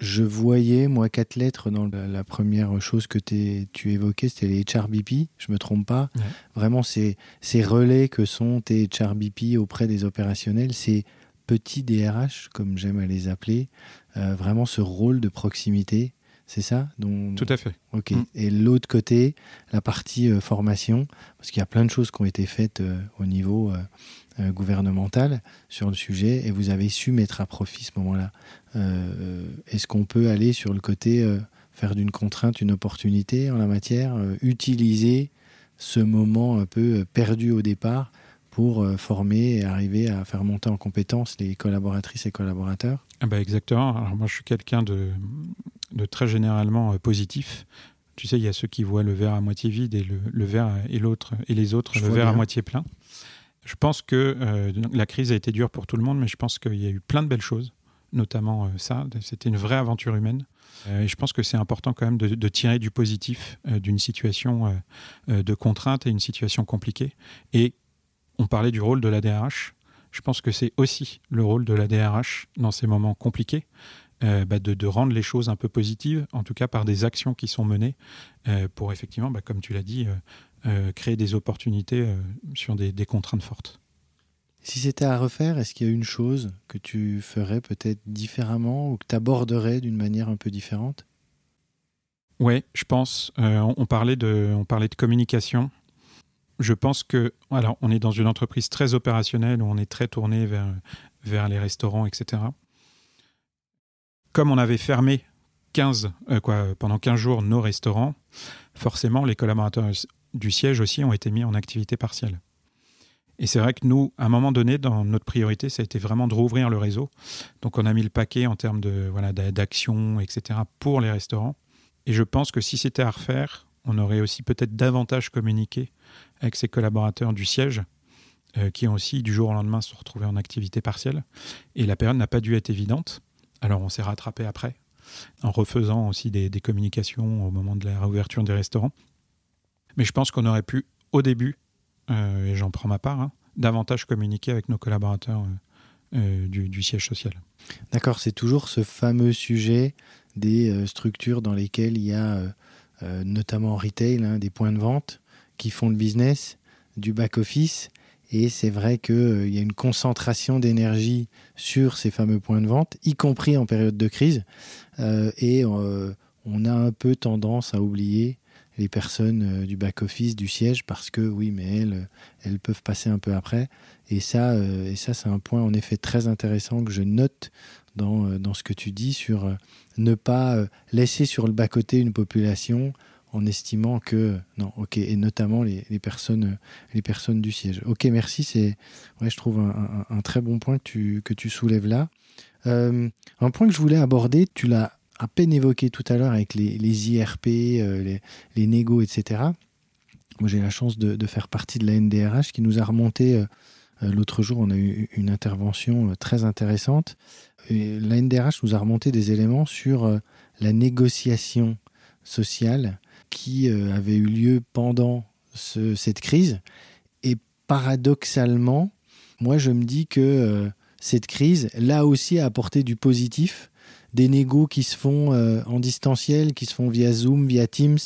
je voyais, moi, quatre lettres dans la, première chose que tu évoquais, c'était les HRBP, je me trompe pas. Vraiment, ces, ces relais que sont tes HRBP auprès des opérationnels, c'est petits DRH, comme j'aime à les appeler, euh, vraiment ce rôle de proximité. C'est ça dont... Tout à fait. Ok. Mm. Et l'autre côté, la partie euh, formation, parce qu'il y a plein de choses qui ont été faites euh, au niveau gouvernemental sur le sujet, et vous avez su mettre à profit ce moment-là. Est-ce qu'on peut aller sur le côté faire d'une contrainte une opportunité en la matière, utiliser ce moment un peu perdu au départ pour euh, former et arriver à faire monter en compétence les collaboratrices et collaborateurs ah bah Exactement. Alors moi, je suis quelqu'un de, de, très généralement euh, positif. Tu sais, il y a ceux qui voient le verre à moitié vide et le, verre et l'autre et les autres le verre à moitié plein. Je pense que euh, la crise a été dure pour tout le monde, mais je pense qu'il y a eu plein de belles choses, notamment ça. C'était une vraie aventure humaine. et je pense que c'est important quand même de, de tirer du positif d'une situation de contrainte et une situation compliquée. Et on parlait du rôle de la DRH. Je pense que c'est aussi le rôle de la DRH dans ces moments compliqués, euh, bah, de, rendre les choses un peu positives, en tout cas par des actions qui sont menées euh, pour effectivement, bah, comme tu l'as dit, euh, créer des opportunités sur des, contraintes fortes. Si c'était à refaire, est-ce qu'il y a une chose que tu ferais peut-être différemment ou que tu aborderais d'une manière un peu différente? Oui, je pense. on, parlait de, on parlait de communication je pense que, alors, on est dans une entreprise très opérationnelle où on est très tourné vers, vers les restaurants, etc. Comme on avait fermé 15, euh, quoi, pendant 15 jours nos restaurants, forcément, les collaborateurs du siège aussi ont été mis en activité partielle. Et c'est vrai que nous, à un moment donné, dans notre priorité, ça a été vraiment de rouvrir le réseau. Donc on a mis le paquet en termes de voilà etc. pour les restaurants. Et je pense que si c'était à refaire, on aurait aussi peut-être davantage communiqué avec ses collaborateurs du siège, euh, qui ont aussi du jour au lendemain se retrouvé en activité partielle. Et la période n'a pas dû être évidente. Alors on s'est rattrapé après, en refaisant aussi des, communications au moment de la réouverture des restaurants. Mais je pense qu'on aurait pu, au début, euh, et j'en prends ma part, hein, davantage communiquer avec nos collaborateurs euh, du, siège social. D'accord, c'est toujours ce fameux sujet des structures dans lesquelles il y a notamment en retail, hein, des points de vente qui font le business, du back-office. Et c'est vrai qu'il euh, y a une concentration d'énergie sur ces fameux points de vente, y compris en période de crise. Euh, et on a un peu tendance à oublier les personnes du back-office, du siège, parce que oui, mais elles, elles peuvent passer un peu après. Et ça, et ça c'est un point en effet très intéressant que je note dans, dans ce que tu dis sur ne pas euh, laisser sur le bas-côté une population en estimant que non, ok, et notamment les, personnes, les personnes du siège. Ok, merci, c'est, ouais, je trouve un, très bon point que tu, que tu soulèves là. Euh, un point que je voulais aborder, tu l'as à peine évoqué tout à l'heure avec les, les IRP, euh, les, les négos, etc. Moi, j'ai la chance de, faire partie de la NDRH qui nous a remonté. Euh, l'autre jour, on a eu une intervention très intéressante. la NDRH nous a remonté des éléments sur la négociation sociale qui euh, avait eu lieu pendant cette crise. Et paradoxalement, moi je me dis que euh, cette crise, là aussi, a apporté du positif. Des négos qui se font euh, en distanciel, qui se font via Zoom, via Teams,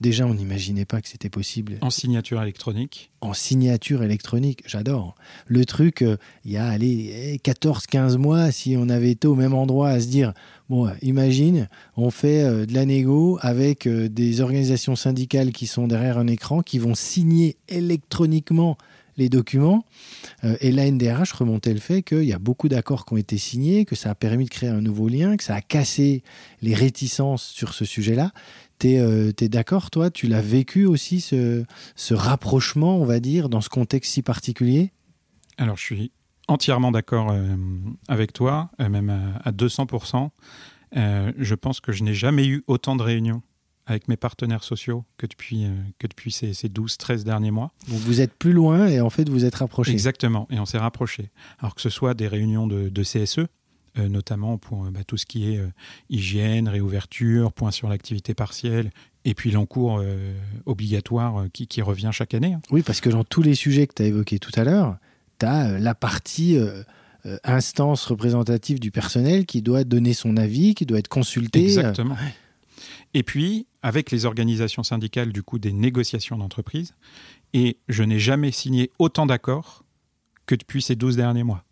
Déjà, on n'imaginait pas que c'était possible. En signature électronique En signature électronique, j'adore. Le truc, euh, il y a 14-15 mois, si on avait été au même endroit à se dire, bon, imagine, on fait euh, de la négo avec euh, des organisations syndicales qui sont derrière un écran, qui vont signer électroniquement les documents. et la NDRH remontait le fait qu'il y a beaucoup d'accords qui ont été signés, que ça a permis de créer un nouveau lien, que ça a cassé les réticences sur ce sujet-là. Tu es, euh, d'accord, toi? Tu l'as vécu aussi, ce, rapprochement, on va dire, dans ce contexte si particulier? Alors, je suis entièrement d'accord euh, avec toi, euh, même à, 200%. je pense que je n'ai jamais eu autant de réunions avec mes partenaires sociaux que depuis, que depuis ces, ces 12-13 derniers mois. vous êtes plus loin et en fait vous êtes rapprochés. Exactement, et on s'est rapprochés. Alors que ce soit des réunions de, de CSE, euh, notamment pour euh, bah, tout ce qui est euh, hygiène, réouverture, point sur l'activité partielle, et puis l'encours obligatoire qui, revient chaque année. Hein. Oui, parce que dans tous les sujets que tu as évoqués tout à l'heure, tu as la partie instance représentative du personnel qui doit donner son avis, qui doit être consulté. Exactement. Et puis, avec les organisations syndicales, du coup, des négociations d'entreprise, et je n'ai jamais signé autant d'accords que depuis ces 12 derniers mois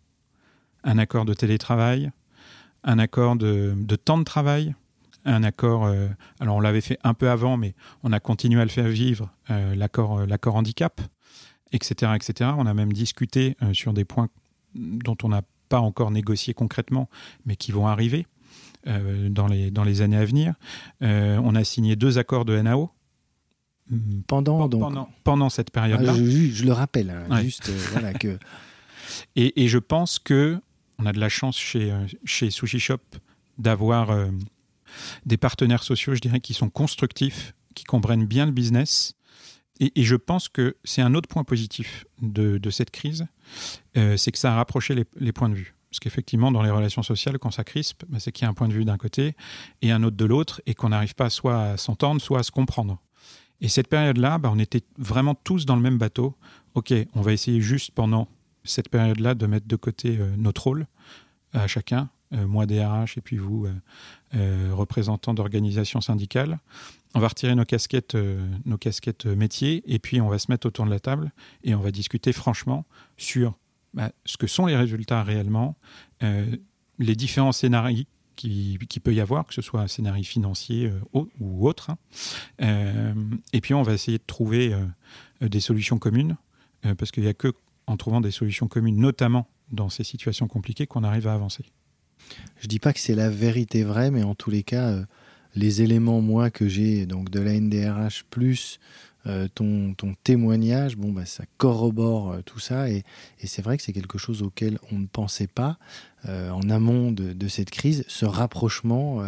un accord de télétravail, un accord de, temps de travail, un accord, euh, alors on l'avait fait un peu avant, mais on a continué à le faire vivre, euh, l'accord, euh, l'accord handicap, etc., etc. On a même discuté sur des points dont on n'a pas encore négocié concrètement, mais qui vont arriver dans, les, dans les années à venir. on a signé deux accords de NAO. Pendant, donc, pendant, pendant cette période-là. Ah, je, le rappelle, hein, juste voilà que. Et, et, je pense que on a de la chance chez, euh, chez Sushi Shop d'avoir euh, des partenaires sociaux, je dirais, qui sont constructifs, qui comprennent bien le business. Et, je pense que c'est un autre point positif de, cette crise, euh, c'est que ça a rapproché les, points de vue. Parce qu'effectivement, dans les relations sociales, quand ça crispe, bah, c'est qu'il y a un point de vue d'un côté et un autre de l'autre, et qu'on n'arrive pas soit à s'entendre, soit à se comprendre. Et cette période-là, bah, on était vraiment tous dans le même bateau. Ok, on va essayer juste pendant cette période-là de mettre de côté euh, notre rôle à chacun, euh, moi DRH et puis vous, euh, représentants d'organisations syndicales. On va retirer nos casquettes, nos casquettes métiers et puis on va se mettre autour de la table et on va discuter franchement sur bah, ce que sont les résultats réellement, les différents scénarios qui, peut y avoir, que ce soit un scénario financier ou autre. Hein. et puis on va essayer de trouver des solutions communes, parce qu'il n'y a que en trouvant des solutions communes, notamment dans ces situations compliquées, qu'on arrive à avancer. Je dis pas que c'est la vérité vraie, mais en tous les cas, euh, les éléments moi que j'ai donc de la NDRH plus euh, ton, ton, témoignage, bon bah ça corrobore euh, tout ça et, et c'est vrai que c'est quelque chose auquel on ne pensait pas en amont de, de, cette crise, ce rapprochement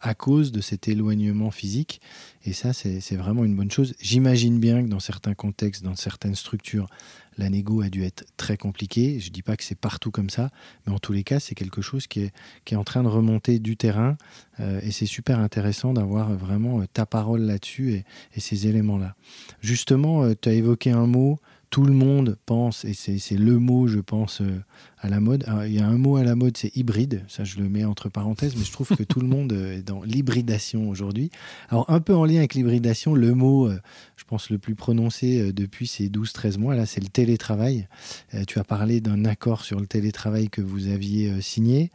à cause de cet éloignement physique et ça c'est vraiment une bonne chose. J'imagine bien que dans certains contextes, dans certaines structures, la négo a dû être très compliquée. Je ne dis pas que c'est partout comme ça, mais en tous les cas, c'est quelque chose qui est, en train de remonter du terrain. Euh, et c'est super intéressant d'avoir vraiment euh, ta parole là-dessus et, ces éléments-là. Justement, euh, tu as évoqué un mot tout le monde pense, et c'est le mot, je pense, à la mode. il y a un mot à la mode, c'est hybride. Ça, je le mets entre parenthèses, mais je trouve que tout le monde euh, est dans l'hybridation aujourd'hui. Alors, un peu en lien avec l'hybridation, le mot, euh, je pense, le plus prononcé depuis ces 12-13 mois, là, c'est le télétravail. Tu as parlé d'un accord sur le télétravail que vous aviez signé.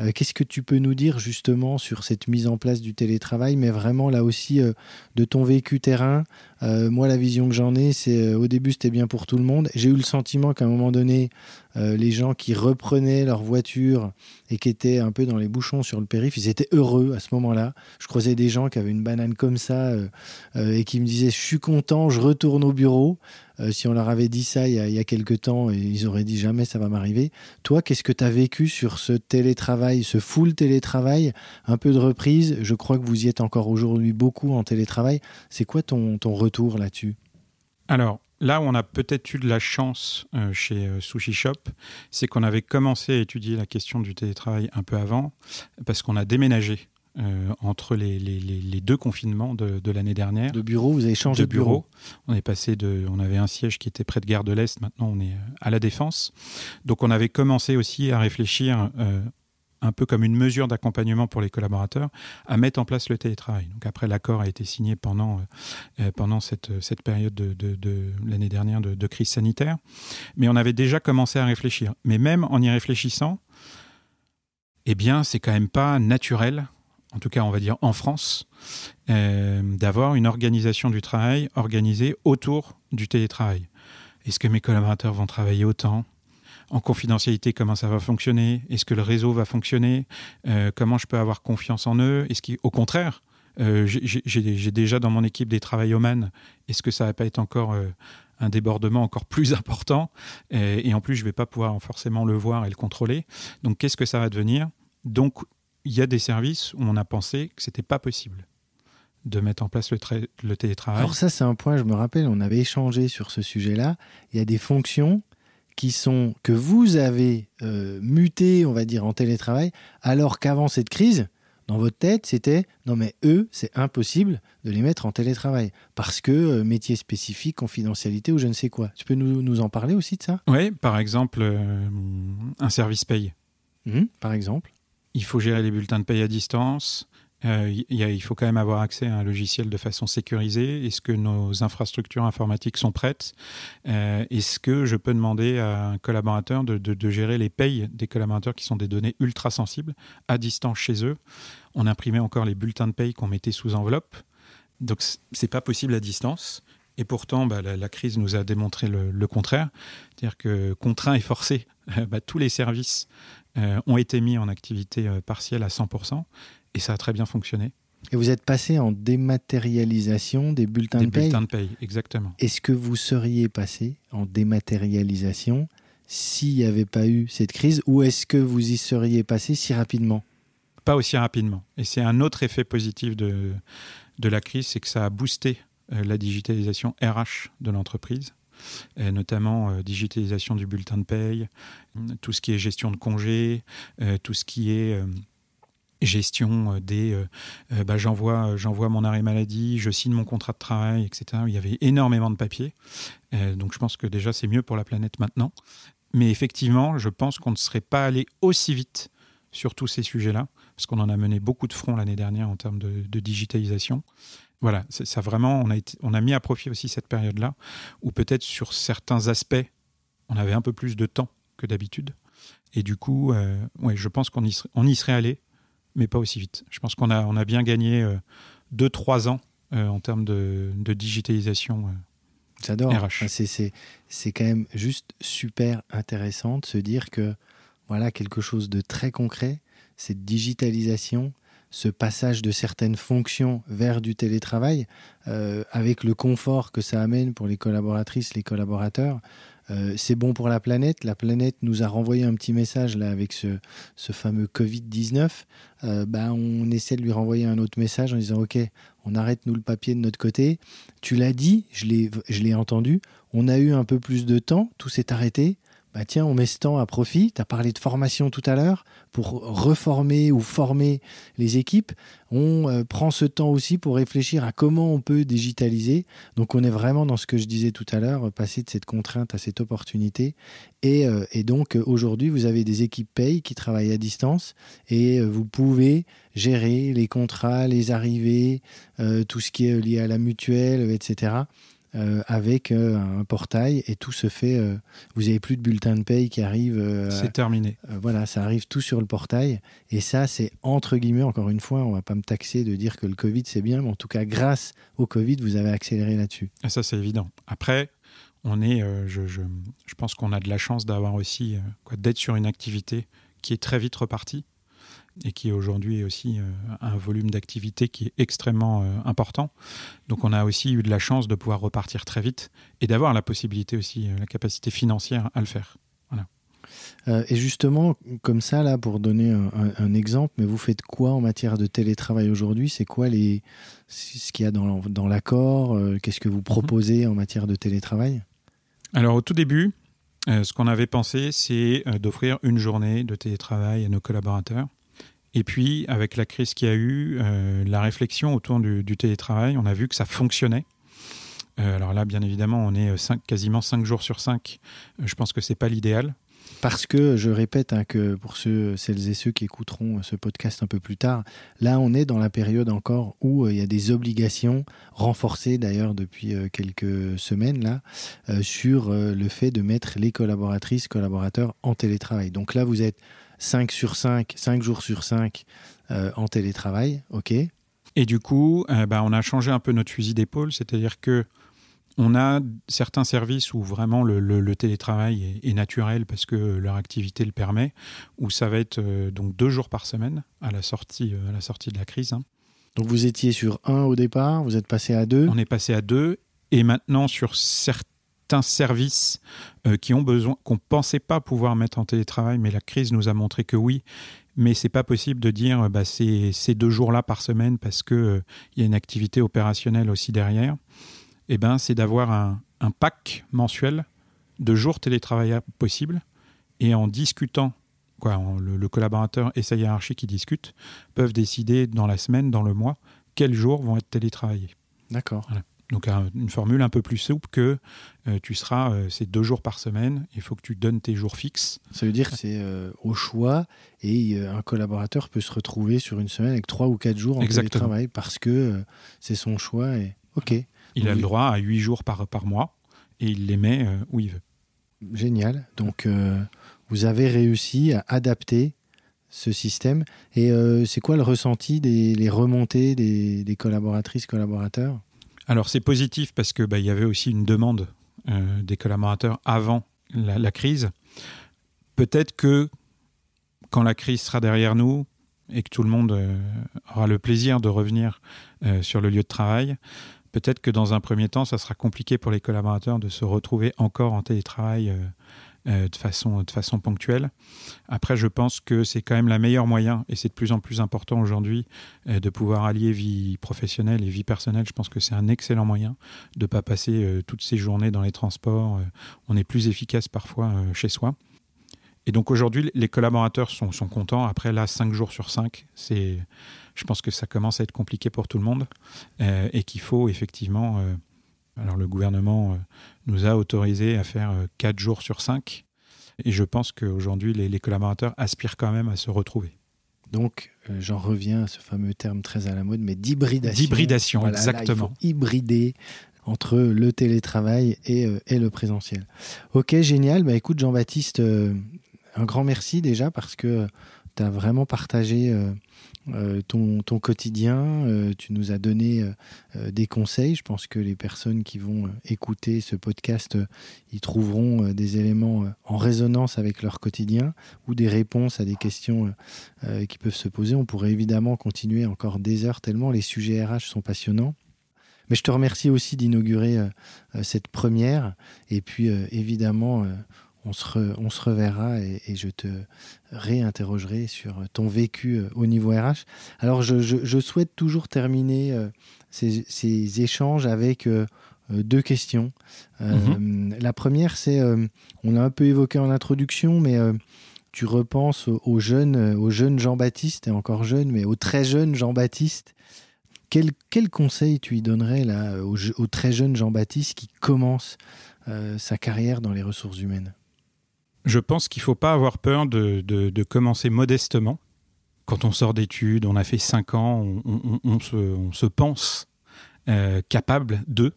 Euh, qu'est-ce que tu peux nous dire justement sur cette mise en place du télétravail, mais vraiment là aussi euh, de ton vécu terrain? Euh, Moi, la vision que j'en ai, c'est au début c'était bien pour tout le monde. J'ai eu le sentiment qu'à un moment donné, les gens qui reprenaient leur voiture et qui étaient un peu dans les bouchons sur le périph', ils étaient heureux à ce moment-là. Je croisais des gens qui avaient une banane comme ça et qui me disaient je suis content, je retourne au bureau. si on leur avait dit ça il y a, il y a quelques temps, ils auraient dit jamais ça va m'arriver. Toi, qu'est-ce que tu as vécu sur ce télétravail, ce full télétravail, un peu de reprise Je crois que vous y êtes encore aujourd'hui beaucoup en télétravail. C'est quoi ton, ton retour là-dessus? Alors, là où on a peut-être eu de la chance euh, chez euh, Sushi Shop, c'est qu'on avait commencé à étudier la question du télétravail un peu avant, parce qu'on a déménagé euh, entre les, les, deux confinements de, de l'année dernière. De bureau, vous avez changé de, bureau. On est passé de, on avait un siège qui était près de Gare de l'Est, maintenant on est à la Défense. Donc on avait commencé aussi à réfléchir un peu comme une mesure d'accompagnement pour les collaborateurs, à mettre en place le télétravail. Donc après, l'accord a été signé pendant, euh, euh, pendant cette, cette période de, de, l'année dernière de, crise sanitaire, mais on avait déjà commencé à réfléchir. Mais même en y réfléchissant, eh bien, c'est quand même pas naturel, en tout cas, on va dire en France, euh, d'avoir une organisation du travail organisée autour du télétravail. Est-ce que mes collaborateurs vont travailler autant? En confidentialité comment ça va fonctionner, est-ce que le réseau va fonctionner, euh, comment je peux avoir confiance en eux, est-ce qu'au contraire, euh, j'ai déjà dans mon équipe des travaillomans, est-ce que ça va pas être encore euh, un débordement encore plus important? Et, en plus je vais pas pouvoir forcément le voir et le contrôler. Donc qu'est-ce que ça va devenir? Donc il y a des services où on a pensé que c'était pas possible de mettre en place le, le télétravail. Alors ça c'est un point, je me rappelle, on avait échangé sur ce sujet-là. Il y a des fonctions qui sont que vous avez euh, muté, on va dire, en télétravail, alors qu'avant cette crise, dans votre tête, c'était non mais eux, c'est impossible de les mettre en télétravail parce que euh, métier spécifique, confidentialité ou je ne sais quoi. Tu peux nous, nous en parler aussi de ça? Oui, par exemple, euh, un service paye. Mmh, par exemple. Il faut gérer les bulletins de paye à distance. Euh, il faut quand même avoir accès à un logiciel de façon sécurisée. Est-ce que nos infrastructures informatiques sont prêtes? Euh, Est-ce que je peux demander à un collaborateur de, gérer les payes des collaborateurs qui sont des données ultra sensibles à distance chez eux? On imprimait encore les bulletins de paye qu'on mettait sous enveloppe. Donc c'est pas possible à distance. Et pourtant, bah, la, crise nous a démontré le, contraire. C'est-à-dire que contraint et forcé, bah, tous les services euh, ont été mis en activité partielle à 100%. Et ça a très bien fonctionné. Et vous êtes passé en dématérialisation des bulletins de paye bulletins de paye, exactement. Est-ce que vous seriez passé en dématérialisation s'il n'y avait pas eu cette crise ou est-ce que vous y seriez passé si rapidement? Pas aussi rapidement. Et c'est un autre effet positif de, de la crise, c'est que ça a boosté euh, la digitalisation RH de l'entreprise. notamment euh, digitalisation du bulletin de paye, tout ce qui est gestion de congés, euh, tout ce qui est gestion euh, des euh, euh, bah, j'envoie j'envoie mon arrêt maladie je signe mon contrat de travail etc il y avait énormément de papier donc je pense que déjà c'est mieux pour la planète maintenant. Mais effectivement je pense qu'on ne serait pas allé aussi vite sur tous ces sujets là parce qu'on en a mené beaucoup de fronts l'année dernière en termes de, digitalisation voilà ça vraiment on a été, on a mis à profit aussi cette période là où peut-être sur certains aspects on avait un peu plus de temps que d'habitude et du coup ouais je pense qu'on y, on y serait allé mais pas aussi vite. Je pense qu'on a, on a bien gagné 2-3 euh, ans euh, en termes de, digitalisation. Euh, J'adore. c'est quand même juste super intéressant de se dire que voilà quelque chose de très concret, cette digitalisation, ce passage de certaines fonctions vers du télétravail, avec le confort que ça amène pour les collaboratrices, les collaborateurs, euh, c'est bon pour la planète. La planète nous a renvoyé un petit message là avec ce, fameux Covid-19. Euh, bah, on essaie de lui renvoyer un autre message en disant Ok, on arrête nous le papier de notre côté. Tu l'as dit, je l'ai entendu. On a eu un peu plus de temps, tout s'est arrêté. Bah, tiens, on met ce temps à profit. Tu as parlé de formation tout à l'heure pour reformer ou former les équipes. On euh, prend ce temps aussi pour réfléchir à comment on peut digitaliser. Donc on est vraiment dans ce que je disais tout à l'heure, passer de cette contrainte à cette opportunité. Et, euh, donc aujourd'hui, vous avez des équipes paye qui travaillent à distance et euh, vous pouvez gérer les contrats, les arrivées, tout ce qui est lié à la mutuelle, etc. Euh, avec euh, un portail et tout se fait. Euh, vous n'avez plus de bulletin de paye qui arrive. c'est terminé. voilà, ça arrive tout sur le portail. Et ça, c'est entre guillemets, encore une fois, on va pas me taxer de dire que le Covid c'est bien, mais en tout cas, grâce au Covid, vous avez accéléré là-dessus. Et ça, c'est évident. Après, on est, je, je, je, pense qu'on a de la chance d'avoir aussi, d'être sur une activité qui est très vite repartie et qui aujourd'hui aussi un volume d'activité qui est extrêmement important. Donc on a aussi eu de la chance de pouvoir repartir très vite et d'avoir la possibilité aussi, la capacité financière à le faire. Euh, et justement, comme ça, là, pour donner un, exemple, mais vous faites quoi en matière de télétravail aujourd'hui? C'est quoi les, ce qu'il y a dans, l'accord? Euh, Qu'est-ce que vous mhm. proposez en matière de télétravail? Alors, au tout début, euh, ce qu'on avait pensé, c'est d'offrir une journée de télétravail à nos collaborateurs. Et puis, avec la crise qu'il y a eu, la réflexion autour du, télétravail, on a vu que ça fonctionnait. alors là, bien évidemment, on est quasiment 5 jours sur 5. je pense que ce n'est pas l'idéal. Parce que, je répète, hein, que pour ceux, celles et ceux qui écouteront ce podcast un peu plus tard, là, on est dans la période encore où euh, il y a des obligations, renforcées d'ailleurs depuis euh, quelques semaines, là, euh, sur le fait de mettre les collaboratrices, collaborateurs en télétravail. Donc là, vous êtes 5 sur 5, 5 jours sur 5 en télétravail, ok et du coup, bah, on a changé un peu notre fusil d'épaule, c'est-à-dire que on a certains services où vraiment le, télétravail est, naturel parce que leur activité le permet, où ça va être euh, donc deux jours par semaine à la sortie, euh, à la sortie de la crise. Hein. Donc vous étiez sur un au départ, vous êtes passé à deux On est passé à deux, et maintenant sur certains services euh, qui ont besoin, qu'on ne pensait pas pouvoir mettre en télétravail, mais la crise nous a montré que oui. Mais c'est pas possible de dire bah, ces deux jours-là par semaine parce qu'il il y a une activité opérationnelle aussi derrière. Eh ben, c'est d'avoir un, pack mensuel de jours télétravail possibles et en discutant, quoi, le, collaborateur et sa hiérarchie qui discutent peuvent décider dans la semaine, dans le mois, quels jours vont être télétravaillés. D'accord. Donc une formule un peu plus souple que euh, tu seras, euh, c'est deux jours par semaine, il faut que tu donnes tes jours fixes. Ça veut dire que c'est euh, au choix et un collaborateur peut se retrouver sur une semaine avec trois ou quatre jours en télétravail parce que c'est son choix. Et... Ok. Il a le droit à 8 jours par, par mois et il les met où il veut. Génial. Donc, vous avez réussi à adapter ce système. Et c'est quoi le ressenti des les remontées des, collaboratrices, collaborateurs? Alors, c'est positif parce qu'il bah, y avait aussi une demande des collaborateurs avant la, crise. Peut-être que quand la crise sera derrière nous et que tout le monde aura le plaisir de revenir sur le lieu de travail, peut-être que dans un premier temps, ça sera compliqué pour les collaborateurs de se retrouver encore en télétravail euh, euh, de, façon, de façon ponctuelle. Après, je pense que c'est quand même la meilleure moyen, et c'est de plus en plus important aujourd'hui, euh, de pouvoir allier vie professionnelle et vie personnelle. Je pense que c'est un excellent moyen de ne pas passer toutes ces journées dans les transports. on est plus efficace parfois chez soi. Et donc aujourd'hui, les collaborateurs sont, sont contents. Après, là, 5 jours sur 5, c'est je pense que ça commence à être compliqué pour tout le monde euh, et qu'il faut effectivement. Euh, alors le gouvernement euh, nous a autorisé à faire 4 jours sur 5 et je pense qu'aujourd'hui les, collaborateurs aspirent quand même à se retrouver. Donc, j'en reviens à ce fameux terme très à la mode, mais d'hybridation. D'hybridation, exactement. il faut hybrider entre le télétravail et, et, le présentiel. Ok, génial. Bah, écoute, Jean-Baptiste, un grand merci déjà parce que tu as vraiment partagé euh, ton, ton, quotidien, euh, tu nous as donné euh, des conseils. Je pense que les personnes qui vont écouter ce podcast, y trouveront des éléments en résonance avec leur quotidien ou des réponses à des questions qui peuvent se poser. On pourrait évidemment continuer encore des heures tellement les sujets RH sont passionnants. Mais je te remercie aussi d'inaugurer cette première. Et puis, évidemment, on se, reverra et, je te réinterrogerai sur ton vécu euh, au niveau RH. Alors, je, souhaite toujours terminer euh, ces, échanges avec euh, deux questions. Mhm. La première, c'est, on a un peu évoqué en introduction, mais tu repenses au, jeune, au jeune Jean-Baptiste, et encore jeune, mais au très jeune Jean-Baptiste. Quel, quel, conseil tu lui donnerais là, au, au très jeune Jean-Baptiste qui commence sa carrière dans les ressources humaines? Je pense qu'il ne faut pas avoir peur de, commencer modestement. Quand on sort d'études, on a fait 5 ans, on, se, pense euh, capable de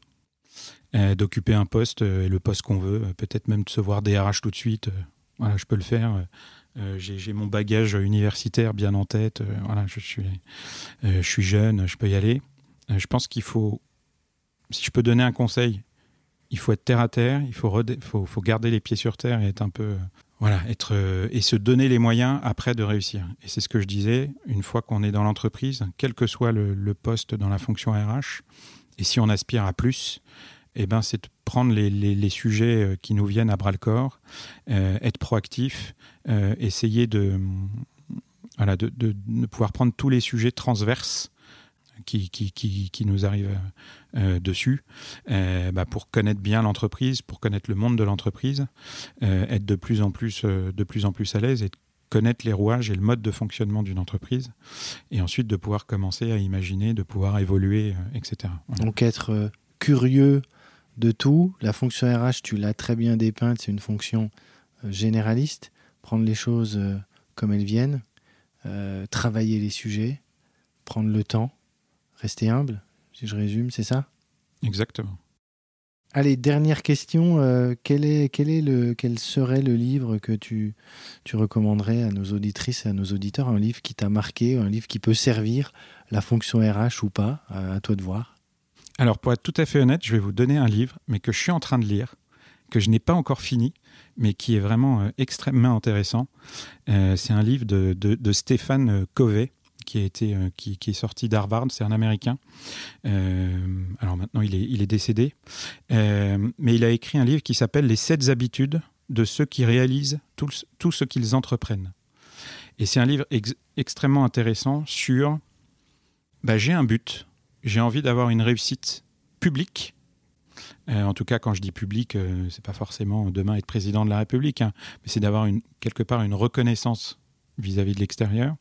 euh, d'occuper un poste, euh, le poste qu'on veut, peut-être même de se voir DRH tout de suite. voilà, je peux le faire. j'ai mon bagage universitaire bien en tête. voilà, je suis, je suis jeune, je peux y aller. je pense qu'il faut, si je peux donner un conseil, il faut être terre à terre, il faut, garder les pieds sur terre et être un peu voilà, être et se donner les moyens après de réussir. Et c'est ce que je disais, une fois qu'on est dans l'entreprise, quel que soit le, poste dans la fonction RH, et si on aspire à plus, eh ben, c'est de prendre les, sujets euh, qui nous viennent à bras le corps, euh, être proactif, euh, essayer de, voilà, de, pouvoir prendre tous les sujets transverses qui, qui, qui nous arrivent dessus bah, pour connaître bien l'entreprise, pour connaître le monde de l'entreprise, être de plus en plus, de plus en plus à l'aise et connaître les rouages et le mode de fonctionnement d'une entreprise, et ensuite de pouvoir commencer à imaginer, de pouvoir évoluer, etc. Donc être curieux de tout. La fonction RH, tu l'as très bien dépeinte, c'est une fonction euh, généraliste. Prendre les choses euh, comme elles viennent, euh, travailler les sujets, prendre le temps, rester humble, si je résume, c'est ça? Exactement. Allez, dernière question. quel, est, quel, est le, quel serait le livre que tu, tu recommanderais à nos auditrices et à nos auditeurs? Un livre qui t'a marqué, un livre qui peut servir la fonction RH ou pas? À, toi de voir. Alors, pour être tout à fait honnête, je vais vous donner un livre, mais que je suis en train de lire, que je n'ai pas encore fini, mais qui est vraiment euh, extrêmement intéressant. Euh, c'est un livre de, de, de Stéphane euh, Covey, qui, a été, euh, qui, est sorti d'Harvard, c'est un Américain. Euh, alors maintenant, il est, il est décédé. Euh, mais il a écrit un livre qui s'appelle Les sept habitudes de ceux qui réalisent tout, ce qu'ils entreprennent. Et c'est un livre ex extrêmement intéressant sur bah, j'ai un but, j'ai envie d'avoir une réussite publique. En tout cas, quand je dis public, euh, c'est pas forcément demain être président de la République, hein, mais c'est d'avoir quelque part une reconnaissance vis-à-vis -vis de l'extérieur.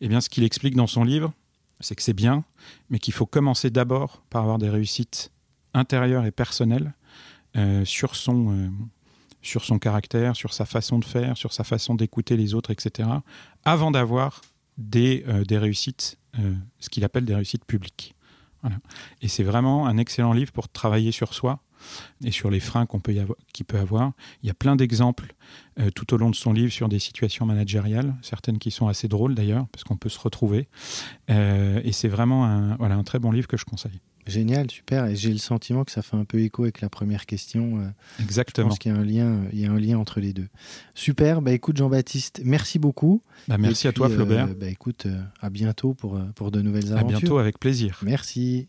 Eh bien, ce qu'il explique dans son livre, c'est que c'est bien, mais qu'il faut commencer d'abord par avoir des réussites intérieures et personnelles euh, sur son euh, sur son caractère, sur sa façon de faire, sur sa façon d'écouter les autres, etc., avant d'avoir des, euh, des réussites, ce qu'il appelle des réussites publiques. Et c'est vraiment un excellent livre pour travailler sur soi et sur les freins qu'on peut y avoir, qu'il peut avoir. Il y a plein d'exemples euh, tout au long de son livre sur des situations managériales, certaines qui sont assez drôles d'ailleurs, parce qu'on peut se retrouver. Euh, et c'est vraiment un, voilà, un très bon livre que je conseille. Génial, super. Et j'ai le sentiment que ça fait un peu écho avec la première question. Euh, Exactement. Je pense qu'il y a un lien, il y a un lien entre les deux. Super. Bah écoute Jean-Baptiste, merci beaucoup. Bah, merci puis, à toi Flaubert. Euh, bah écoute, à bientôt pour pour de nouvelles aventures. À bientôt avec plaisir. Merci.